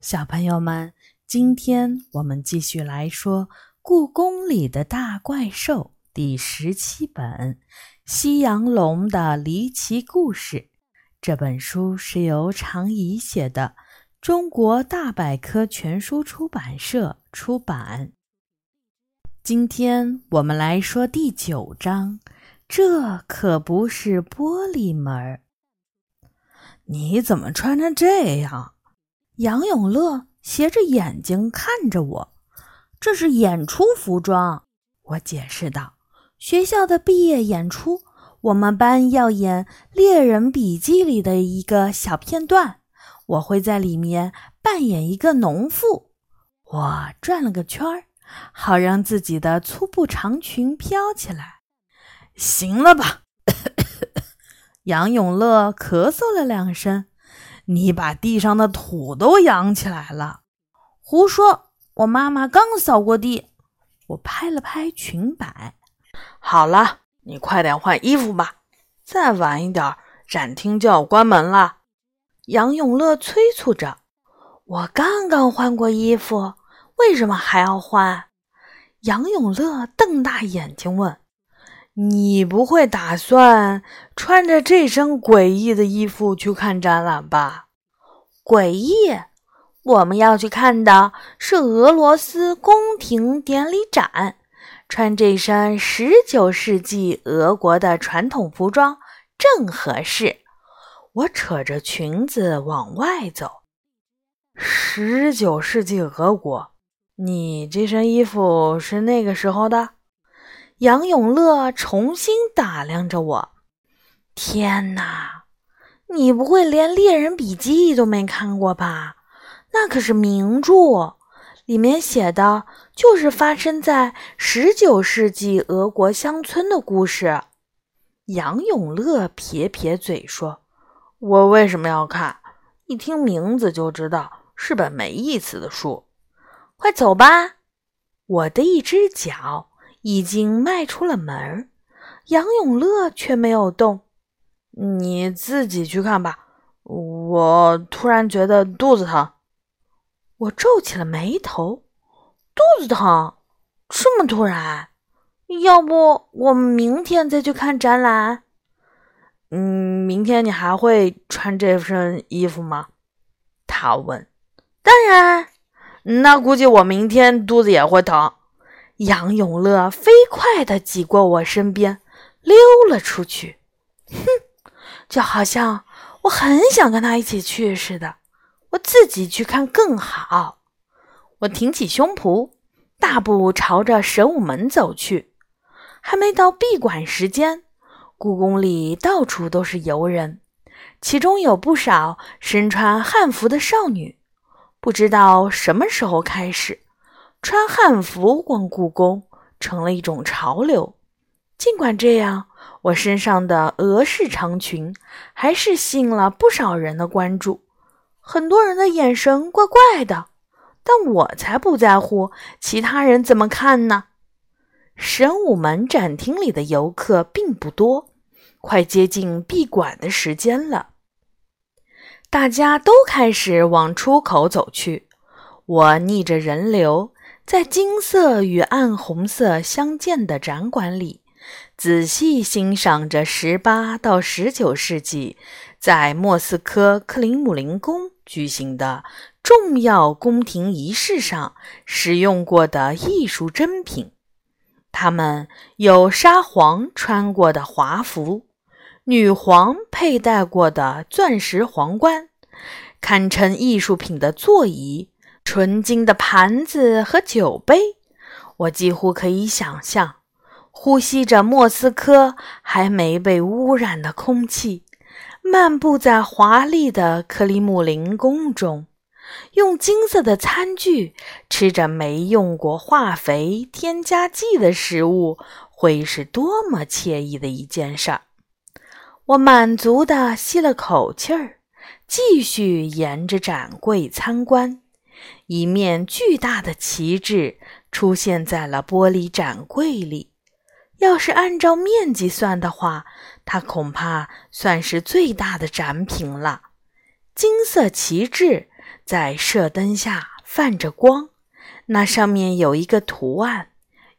小朋友们，今天我们继续来说《故宫里的大怪兽》第十七本《西洋龙的离奇故事》。这本书是由常怡写的，中国大百科全书出版社出版。今天我们来说第九章，这可不是玻璃门儿。你怎么穿成这样？杨永乐斜着眼睛看着我，这是演出服装。我解释道：“学校的毕业演出，我们班要演《猎人笔记》里的一个小片段，我会在里面扮演一个农妇。”我转了个圈儿，好让自己的粗布长裙飘起来。行了吧？杨永乐咳嗽了两声。你把地上的土都扬起来了！胡说！我妈妈刚扫过地。我拍了拍裙摆。好了，你快点换衣服吧，再晚一点，展厅就要关门了。杨永乐催促着。我刚刚换过衣服，为什么还要换？杨永乐瞪大眼睛问：“你不会打算穿着这身诡异的衣服去看展览吧？”诡异！我们要去看的是俄罗斯宫廷典礼展，穿这身十九世纪俄国的传统服装正合适。我扯着裙子往外走。十九世纪俄国，你这身衣服是那个时候的？杨永乐重新打量着我。天哪！你不会连《猎人笔记》都没看过吧？那可是名著，里面写的就是发生在十九世纪俄国乡村的故事。杨永乐撇撇嘴说：“我为什么要看？一听名字就知道是本没意思的书。快走吧！”我的一只脚已经迈出了门，杨永乐却没有动。你自己去看吧。我突然觉得肚子疼，我皱起了眉头。肚子疼？这么突然？要不我们明天再去看展览？嗯，明天你还会穿这身衣服吗？他问。当然。那估计我明天肚子也会疼。杨永乐飞快地挤过我身边，溜了出去。哼！就好像我很想跟他一起去似的，我自己去看更好。我挺起胸脯，大步朝着神武门走去。还没到闭馆时间，故宫里到处都是游人，其中有不少身穿汉服的少女。不知道什么时候开始，穿汉服逛故宫成了一种潮流。尽管这样。我身上的俄式长裙还是吸引了不少人的关注，很多人的眼神怪怪的，但我才不在乎其他人怎么看呢。神武门展厅里的游客并不多，快接近闭馆的时间了，大家都开始往出口走去。我逆着人流，在金色与暗红色相间的展馆里。仔细欣赏着十八到十九世纪在莫斯科克林姆林宫举行的重要宫廷仪式上使用过的艺术珍品。他们有沙皇穿过的华服，女皇佩戴过的钻石皇冠，堪称艺术品的座椅，纯金的盘子和酒杯。我几乎可以想象。呼吸着莫斯科还没被污染的空气，漫步在华丽的克里姆林宫中，用金色的餐具吃着没用过化肥添加剂的食物，会是多么惬意的一件事儿！我满足地吸了口气儿，继续沿着展柜参观。一面巨大的旗帜出现在了玻璃展柜里。要是按照面积算的话，它恐怕算是最大的展品了。金色旗帜在射灯下泛着光，那上面有一个图案，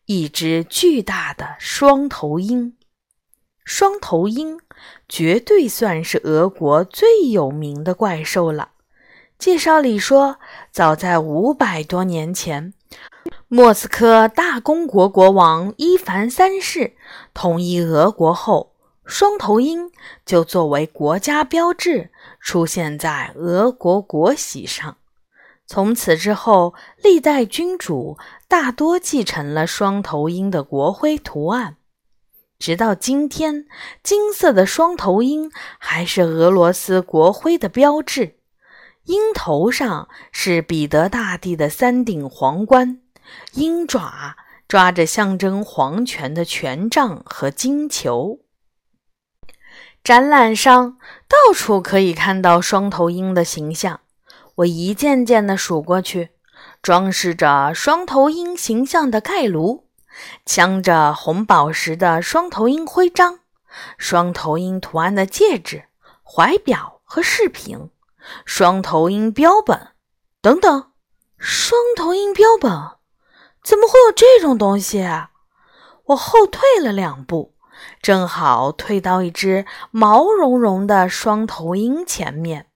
一只巨大的双头鹰。双头鹰绝对算是俄国最有名的怪兽了。介绍里说，早在五百多年前，莫斯科大公国国王伊凡三世统一俄国后，双头鹰就作为国家标志出现在俄国国玺上。从此之后，历代君主大多继承了双头鹰的国徽图案。直到今天，金色的双头鹰还是俄罗斯国徽的标志。鹰头上是彼得大帝的三顶皇冠，鹰爪抓着象征皇权的权杖和金球。展览上到处可以看到双头鹰的形象。我一件件地数过去，装饰着双头鹰形象的盖炉。镶着红宝石的双头鹰徽章、双头鹰图案的戒指、怀表和饰品、双头鹰标本等等。双头鹰标本？怎么会有这种东西？啊我后退了两步，正好退到一只毛茸茸的双头鹰前面。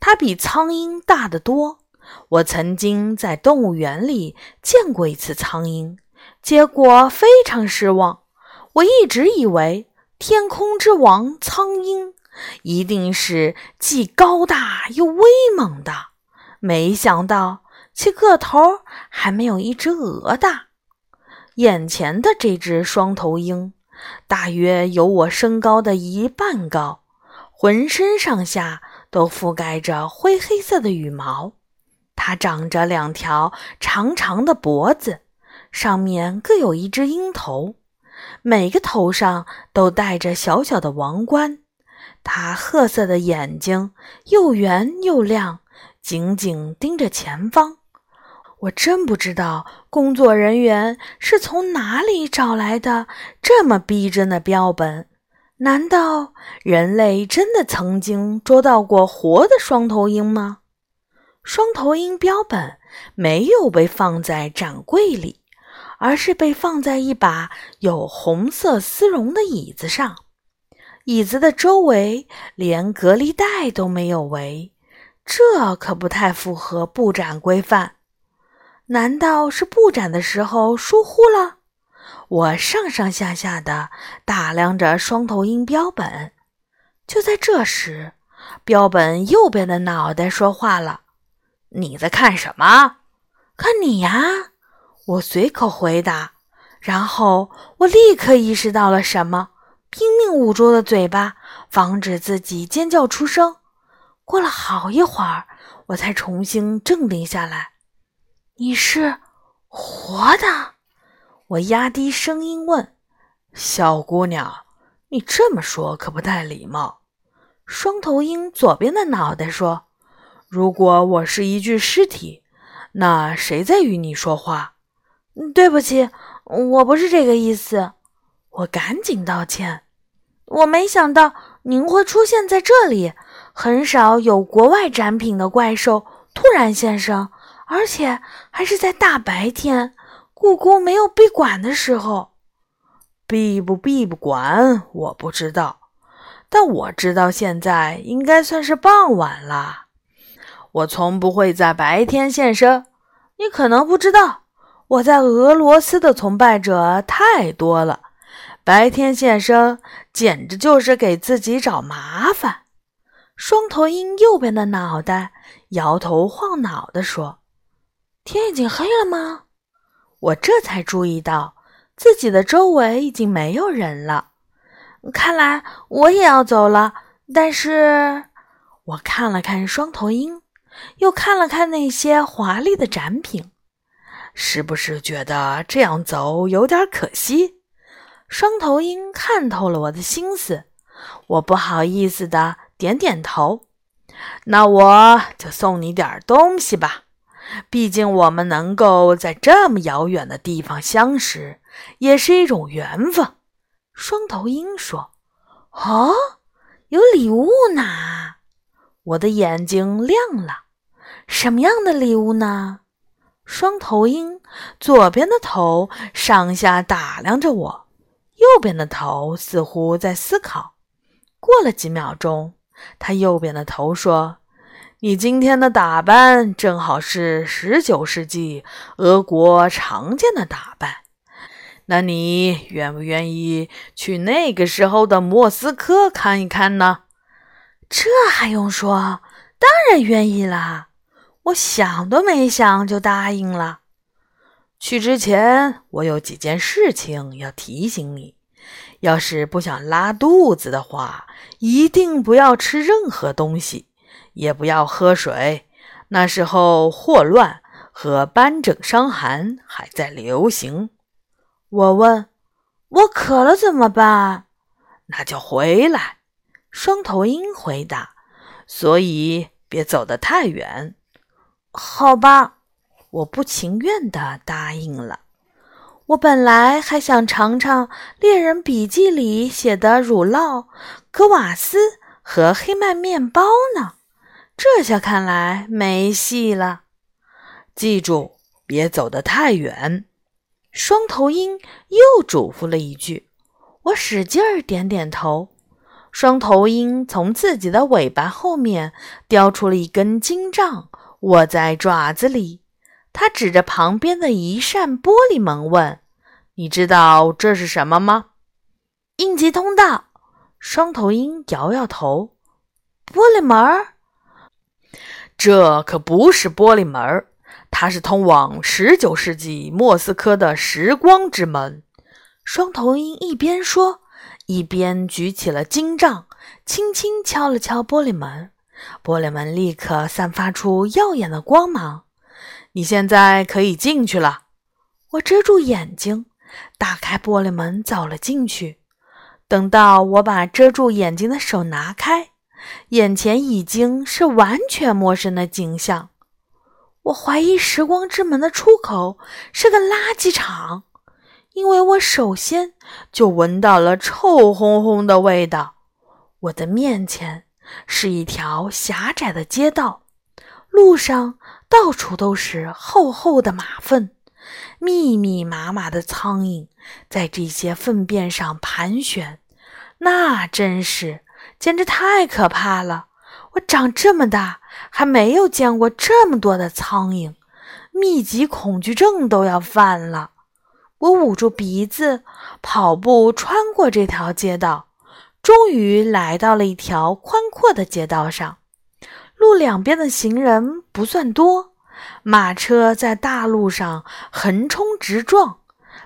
它比苍鹰大得多。我曾经在动物园里见过一次苍鹰。结果非常失望。我一直以为天空之王苍鹰一定是既高大又威猛的，没想到其个头还没有一只鹅大。眼前的这只双头鹰大约有我身高的一半高，浑身上下都覆盖着灰黑色的羽毛。它长着两条长长的脖子。上面各有一只鹰头，每个头上都戴着小小的王冠。它褐色的眼睛又圆又亮，紧紧盯着前方。我真不知道工作人员是从哪里找来的这么逼真的标本。难道人类真的曾经捉到过活的双头鹰吗？双头鹰标本没有被放在展柜里。而是被放在一把有红色丝绒的椅子上，椅子的周围连隔离带都没有围，这可不太符合布展规范。难道是布展的时候疏忽了？我上上下下的打量着双头鹰标本，就在这时，标本右边的脑袋说话了：“你在看什么？看你呀。”我随口回答，然后我立刻意识到了什么，拼命捂住了嘴巴，防止自己尖叫出声。过了好一会儿，我才重新镇定下来。你是活的？我压低声音问。小姑娘，你这么说可不太礼貌。双头鹰左边的脑袋说：“如果我是一具尸体，那谁在与你说话？”对不起，我不是这个意思。我赶紧道歉。我没想到您会出现在这里，很少有国外展品的怪兽突然现身，而且还是在大白天，故宫没有闭馆的时候。闭不闭不馆我不知道，但我知道现在应该算是傍晚了。我从不会在白天现身，你可能不知道。我在俄罗斯的崇拜者太多了，白天现身简直就是给自己找麻烦。双头鹰右边的脑袋摇头晃脑地说：“天已经黑了吗？”我这才注意到自己的周围已经没有人了。看来我也要走了。但是，我看了看双头鹰，又看了看那些华丽的展品。是不是觉得这样走有点可惜？双头鹰看透了我的心思，我不好意思的点点头。那我就送你点东西吧，毕竟我们能够在这么遥远的地方相识，也是一种缘分。双头鹰说：“哦，有礼物呢！”我的眼睛亮了。什么样的礼物呢？双头鹰左边的头上下打量着我，右边的头似乎在思考。过了几秒钟，他右边的头说：“你今天的打扮正好是十九世纪俄国常见的打扮。那你愿不愿意去那个时候的莫斯科看一看呢？”这还用说？当然愿意啦！我想都没想就答应了。去之前，我有几件事情要提醒你：要是不想拉肚子的话，一定不要吃任何东西，也不要喝水。那时候霍乱和斑疹伤寒还在流行。我问：“我渴了怎么办？”那就回来。双头鹰回答：“所以别走得太远。”好吧，我不情愿地答应了。我本来还想尝尝猎人笔记里写的乳酪、格瓦斯和黑麦面包呢，这下看来没戏了。记住，别走得太远。双头鹰又嘱咐了一句。我使劲儿点点头。双头鹰从自己的尾巴后面叼出了一根金杖。握在爪子里，他指着旁边的一扇玻璃门问：“你知道这是什么吗？”应急通道。双头鹰摇摇头：“玻璃门？这可不是玻璃门，它是通往十九世纪莫斯科的时光之门。”双头鹰一边说，一边举起了金杖，轻轻敲了敲玻璃门。玻璃门立刻散发出耀眼的光芒。你现在可以进去了。我遮住眼睛，打开玻璃门，走了进去。等到我把遮住眼睛的手拿开，眼前已经是完全陌生的景象。我怀疑时光之门的出口是个垃圾场，因为我首先就闻到了臭烘烘的味道。我的面前。是一条狭窄的街道，路上到处都是厚厚的马粪，密密麻麻的苍蝇在这些粪便上盘旋，那真是简直太可怕了！我长这么大还没有见过这么多的苍蝇，密集恐惧症都要犯了。我捂住鼻子，跑步穿过这条街道。终于来到了一条宽阔的街道上，路两边的行人不算多，马车在大路上横冲直撞，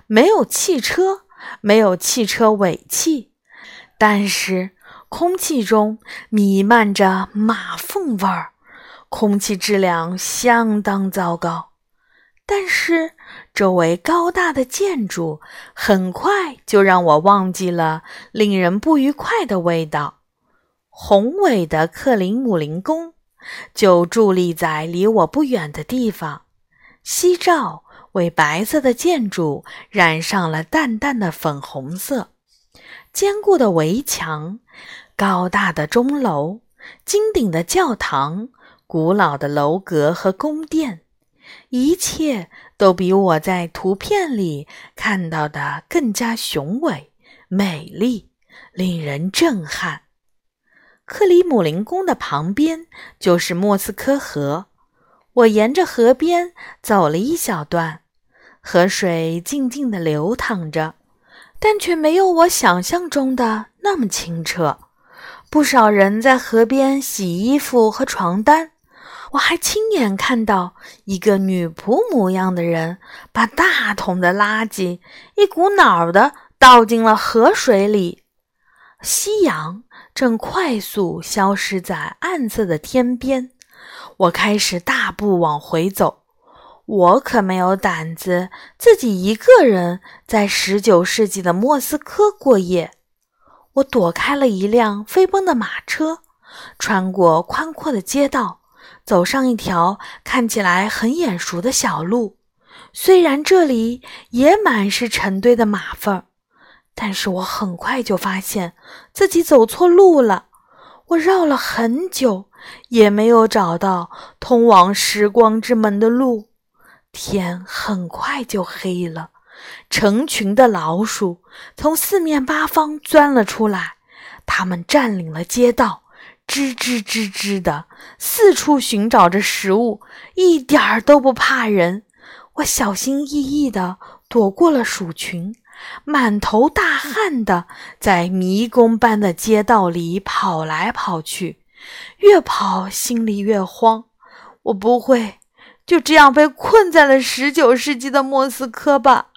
没有汽车，没有汽车尾气，但是空气中弥漫着马粪味儿，空气质量相当糟糕。但是。周围高大的建筑很快就让我忘记了令人不愉快的味道。宏伟的克林姆林宫就伫立在离我不远的地方，夕照为白色的建筑染上了淡淡的粉红色。坚固的围墙、高大的钟楼、金顶的教堂、古老的楼阁和宫殿。一切都比我在图片里看到的更加雄伟、美丽，令人震撼。克里姆林宫的旁边就是莫斯科河，我沿着河边走了一小段，河水静静地流淌着，但却没有我想象中的那么清澈。不少人在河边洗衣服和床单。我还亲眼看到一个女仆模样的人把大桶的垃圾一股脑的倒进了河水里。夕阳正快速消失在暗色的天边，我开始大步往回走。我可没有胆子自己一个人在十九世纪的莫斯科过夜。我躲开了一辆飞奔的马车，穿过宽阔的街道。走上一条看起来很眼熟的小路，虽然这里也满是成堆的马粪，但是我很快就发现自己走错路了。我绕了很久，也没有找到通往时光之门的路。天很快就黑了，成群的老鼠从四面八方钻了出来，它们占领了街道，吱吱吱吱的四处寻找着食物，一点儿都不怕人。我小心翼翼地躲过了鼠群。满头大汗的在迷宫般的街道里跑来跑去，越跑心里越慌。我不会就这样被困在了十九世纪的莫斯科吧？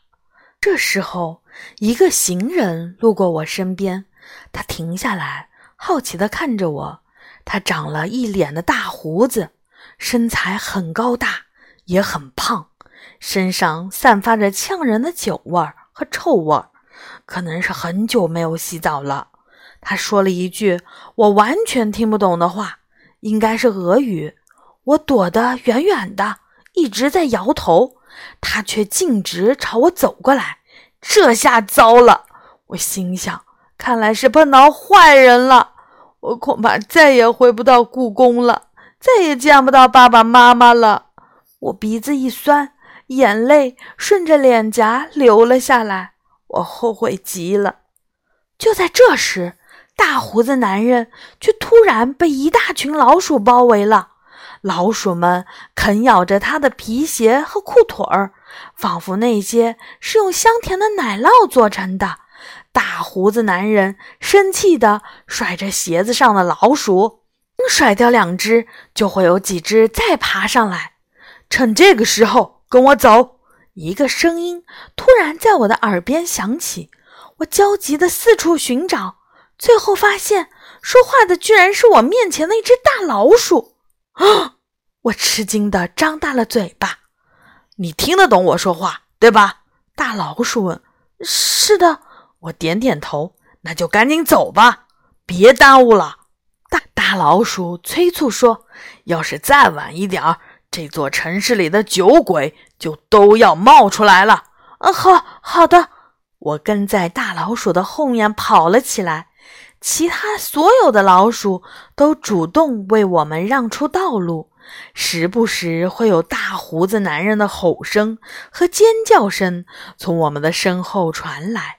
这时候，一个行人路过我身边，他停下来，好奇地看着我。他长了一脸的大胡子，身材很高大，也很胖，身上散发着呛人的酒味儿。和臭味儿，可能是很久没有洗澡了。他说了一句我完全听不懂的话，应该是俄语。我躲得远远的，一直在摇头，他却径直朝我走过来。这下糟了，我心想，看来是碰到坏人了。我恐怕再也回不到故宫了，再也见不到爸爸妈妈了。我鼻子一酸。眼泪顺着脸颊流了下来，我后悔极了。就在这时，大胡子男人却突然被一大群老鼠包围了。老鼠们啃咬着他的皮鞋和裤腿儿，仿佛那些是用香甜的奶酪做成的。大胡子男人生气地甩着鞋子上的老鼠，甩掉两只，就会有几只再爬上来。趁这个时候。跟我走！一个声音突然在我的耳边响起，我焦急地四处寻找，最后发现说话的居然是我面前的一只大老鼠。啊！我吃惊地张大了嘴巴。你听得懂我说话对吧？大老鼠问。是的，我点点头。那就赶紧走吧，别耽误了。大大老鼠催促说：“要是再晚一点儿。”这座城市里的酒鬼就都要冒出来了。嗯，好好的，我跟在大老鼠的后面跑了起来。其他所有的老鼠都主动为我们让出道路。时不时会有大胡子男人的吼声和尖叫声从我们的身后传来。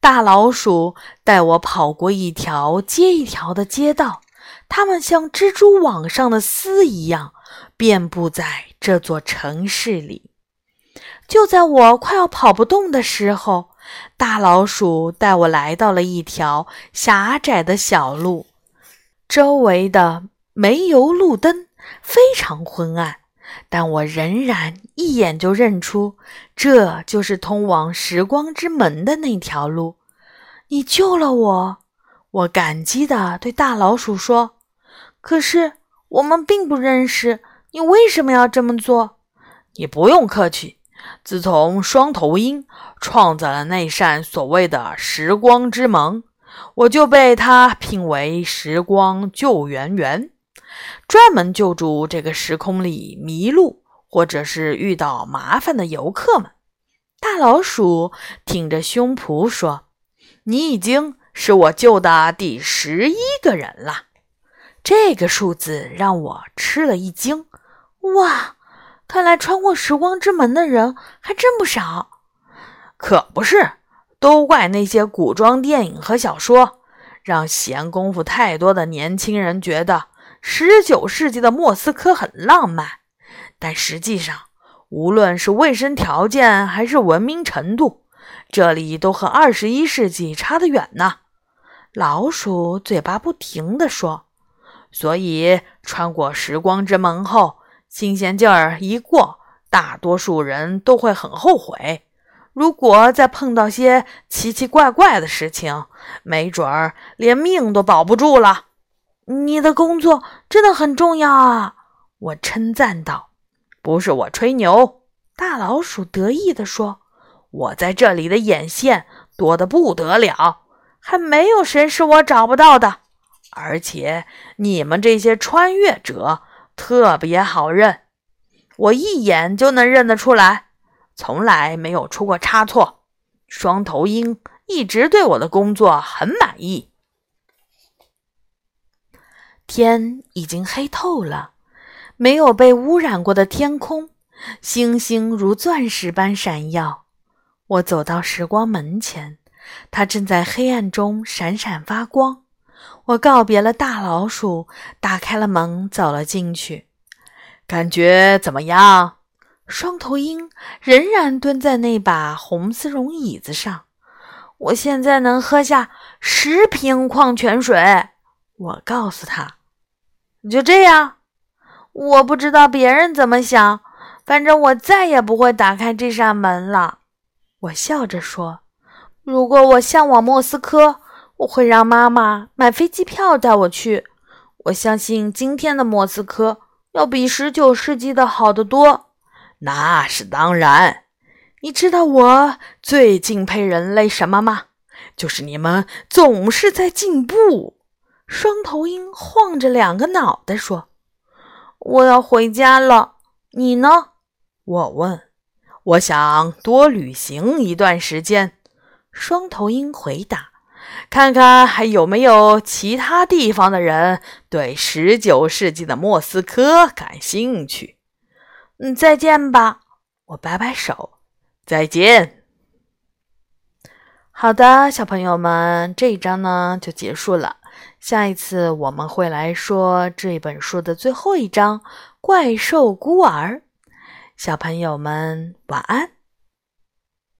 大老鼠带我跑过一条接一条的街道，它们像蜘蛛网上的丝一样。遍布在这座城市里。就在我快要跑不动的时候，大老鼠带我来到了一条狭窄的小路，周围的煤油路灯非常昏暗，但我仍然一眼就认出这就是通往时光之门的那条路。你救了我，我感激地对大老鼠说。可是我们并不认识。你为什么要这么做？你不用客气。自从双头鹰创造了那扇所谓的时光之门，我就被他聘为时光救援员，专门救助这个时空里迷路或者是遇到麻烦的游客们。大老鼠挺着胸脯说：“你已经是我救的第十一个人了。”这个数字让我吃了一惊。哇，看来穿过时光之门的人还真不少。可不是，都怪那些古装电影和小说，让闲工夫太多的年轻人觉得十九世纪的莫斯科很浪漫。但实际上，无论是卫生条件还是文明程度，这里都和二十一世纪差得远呢。老鼠嘴巴不停地说：“所以穿过时光之门后。”新鲜劲儿一过，大多数人都会很后悔。如果再碰到些奇奇怪怪的事情，没准儿连命都保不住了。你的工作真的很重要啊！我称赞道。不是我吹牛，大老鼠得意地说：“我在这里的眼线多得不得了，还没有谁是我找不到的。而且你们这些穿越者……”特别好认，我一眼就能认得出来，从来没有出过差错。双头鹰一直对我的工作很满意。天已经黑透了，没有被污染过的天空，星星如钻石般闪耀。我走到时光门前，它正在黑暗中闪闪发光。我告别了大老鼠，打开了门，走了进去。感觉怎么样？双头鹰仍然蹲在那把红丝绒椅子上。我现在能喝下十瓶矿泉水。我告诉他：“就这样。”我不知道别人怎么想，反正我再也不会打开这扇门了。我笑着说：“如果我向往莫斯科，我会让妈妈买飞机票带我去。我相信今天的莫斯科。”要比十九世纪的好得多，那是当然。你知道我最敬佩人类什么吗？就是你们总是在进步。双头鹰晃着两个脑袋说：“我要回家了。”你呢？我问。我想多旅行一段时间。双头鹰回答。看看还有没有其他地方的人对十九世纪的莫斯科感兴趣。嗯，再见吧。我摆摆手，再见。好的，小朋友们，这一章呢就结束了。下一次我们会来说这本书的最后一章《怪兽孤儿》。小朋友们，晚安。